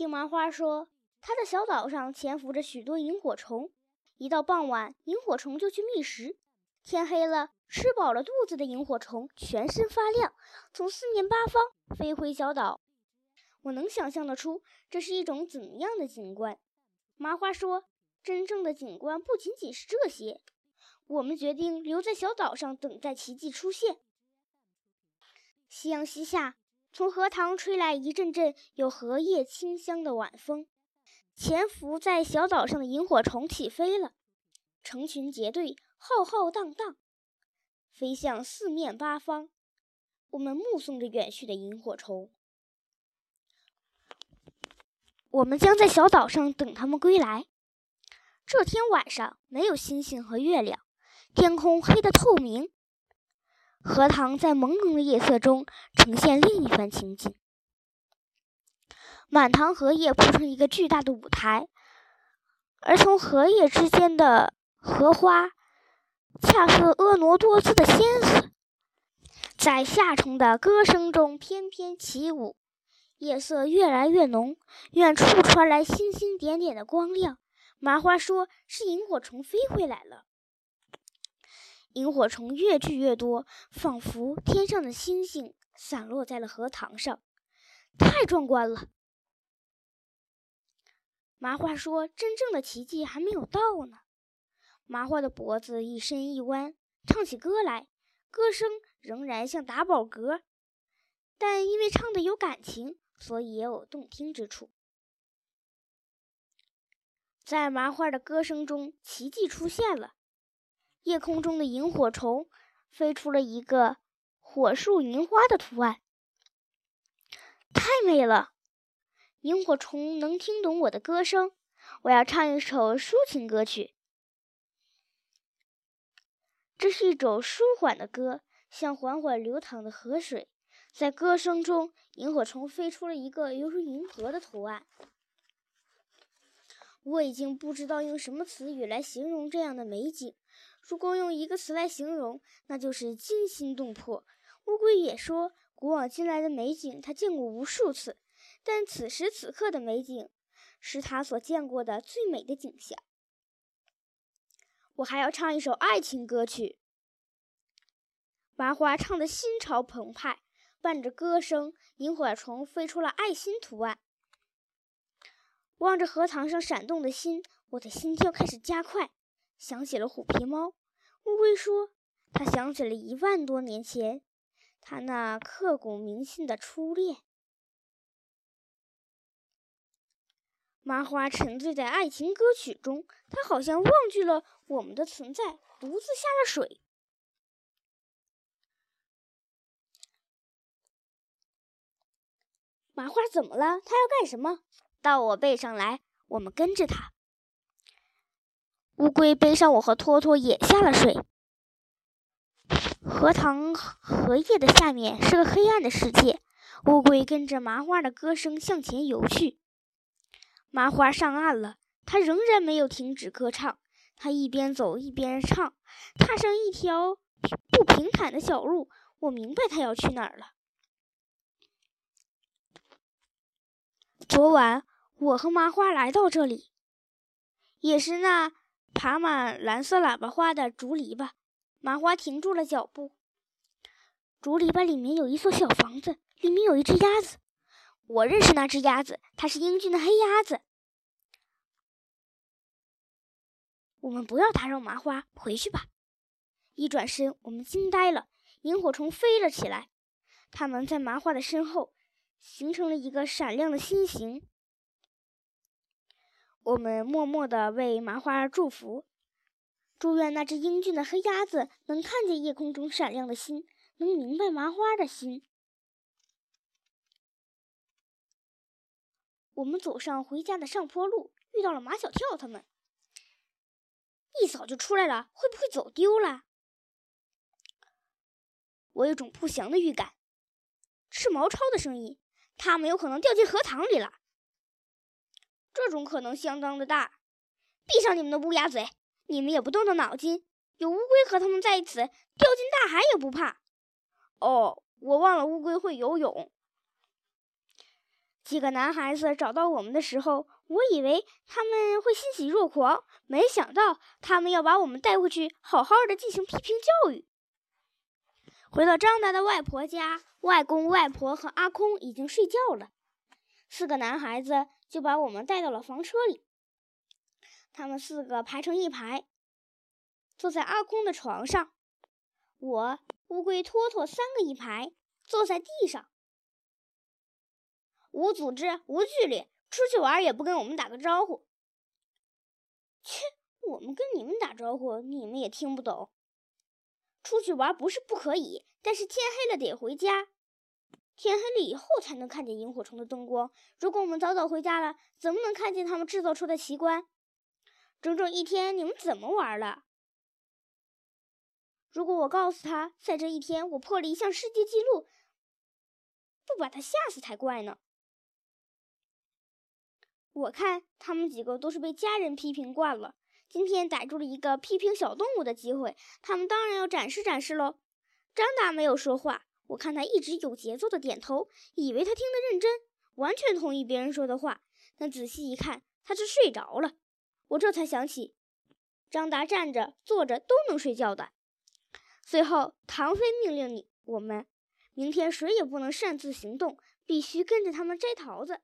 听麻花说，他的小岛上潜伏着许多萤火虫，一到傍晚，萤火虫就去觅食。天黑了，吃饱了肚子的萤火虫全身发亮，从四面八方飞回小岛。我能想象得出这是一种怎样的景观。麻花说，真正的景观不仅仅是这些。我们决定留在小岛上，等待奇迹出现。夕阳西下，从荷塘吹来一阵阵有荷叶清香的晚风。潜伏在小岛上的萤火虫起飞了，成群结队，浩浩荡荡，飞向四面八方。我们目送着远去的萤火虫。我们将在小岛上等他们归来。这天晚上没有星星和月亮，天空黑得透明。荷塘在朦胧的夜色中呈现另一番情景。满塘荷叶铺成一个巨大的舞台，而从荷叶之间的荷花，恰似婀娜多姿的仙子，在夏虫的歌声中翩翩起舞。夜色越来越浓，远处传来星星点点的光亮。麻花说是萤火虫飞回来了。萤火虫越聚越多，仿佛天上的星星散落在了荷塘上，太壮观了。麻花说：“真正的奇迹还没有到呢。”麻花的脖子一伸一弯，唱起歌来，歌声仍然像打饱嗝，但因为唱的有感情，所以也有动听之处。在麻花的歌声中，奇迹出现了，夜空中的萤火虫飞出了一个火树银花的图案，太美了。萤火虫能听懂我的歌声，我要唱一首抒情歌曲。这是一首舒缓的歌，像缓缓流淌的河水。在歌声中，萤火虫飞出了一个犹如银河的图案。我已经不知道用什么词语来形容这样的美景。如果用一个词来形容，那就是惊心动魄。乌龟也说，古往今来的美景，他见过无数次。但此时此刻的美景，是他所见过的最美的景象。我还要唱一首爱情歌曲。麻花唱的心潮澎湃，伴着歌声，萤火虫飞出了爱心图案。望着荷塘上闪动的心，我的心跳开始加快，想起了虎皮猫。乌龟说，他想起了一万多年前，他那刻骨铭心的初恋。麻花沉醉在爱情歌曲中，他好像忘记了我们的存在，独自下了水。麻花怎么了？他要干什么？到我背上来，我们跟着他。乌龟背上我和托托也下了水。荷塘荷叶的下面是个黑暗的世界。乌龟跟着麻花的歌声向前游去。麻花上岸了，它仍然没有停止歌唱。它一边走一边唱，踏上一条不平坦的小路。我明白它要去哪儿了。昨晚我和麻花来到这里，也是那爬满蓝色喇叭花的竹篱笆。麻花停住了脚步。竹篱笆里面有一座小房子，里面有一只鸭子。我认识那只鸭子，它是英俊的黑鸭子。我们不要打扰麻花，回去吧。一转身，我们惊呆了，萤火虫飞了起来，它们在麻花的身后形成了一个闪亮的心形。我们默默地为麻花祝福，祝愿那只英俊的黑鸭子能看见夜空中闪亮的心，能明白麻花的心。我们走上回家的上坡路，遇到了马小跳他们。一早就出来了，会不会走丢了？我有种不祥的预感。是毛超的声音，他们有可能掉进荷塘里了。这种可能相当的大。闭上你们的乌鸦嘴！你们也不动动脑筋。有乌龟和他们在一起，掉进大海也不怕。哦，我忘了乌龟会游泳。几个男孩子找到我们的时候，我以为他们会欣喜若狂，没想到他们要把我们带回去，好好的进行批评教育。回到张达的外婆家，外公外婆和阿空已经睡觉了，四个男孩子就把我们带到了房车里。他们四个排成一排，坐在阿空的床上，我、乌龟托托三个一排，坐在地上。无组织、无纪律，出去玩也不跟我们打个招呼。切，我们跟你们打招呼，你们也听不懂。出去玩不是不可以，但是天黑了得回家。天黑了以后才能看见萤火虫的灯光。如果我们早早回家了，怎么能看见他们制造出的奇观？整整一天，你们怎么玩了？如果我告诉他，在这一天我破了一项世界纪录，不把他吓死才怪呢。我看他们几个都是被家人批评惯了，今天逮住了一个批评小动物的机会，他们当然要展示展示喽。张达没有说话，我看他一直有节奏的点头，以为他听得认真，完全同意别人说的话。但仔细一看，他是睡着了。我这才想起，张达站着、坐着都能睡觉的。最后，唐飞命令你我们，明天谁也不能擅自行动，必须跟着他们摘桃子。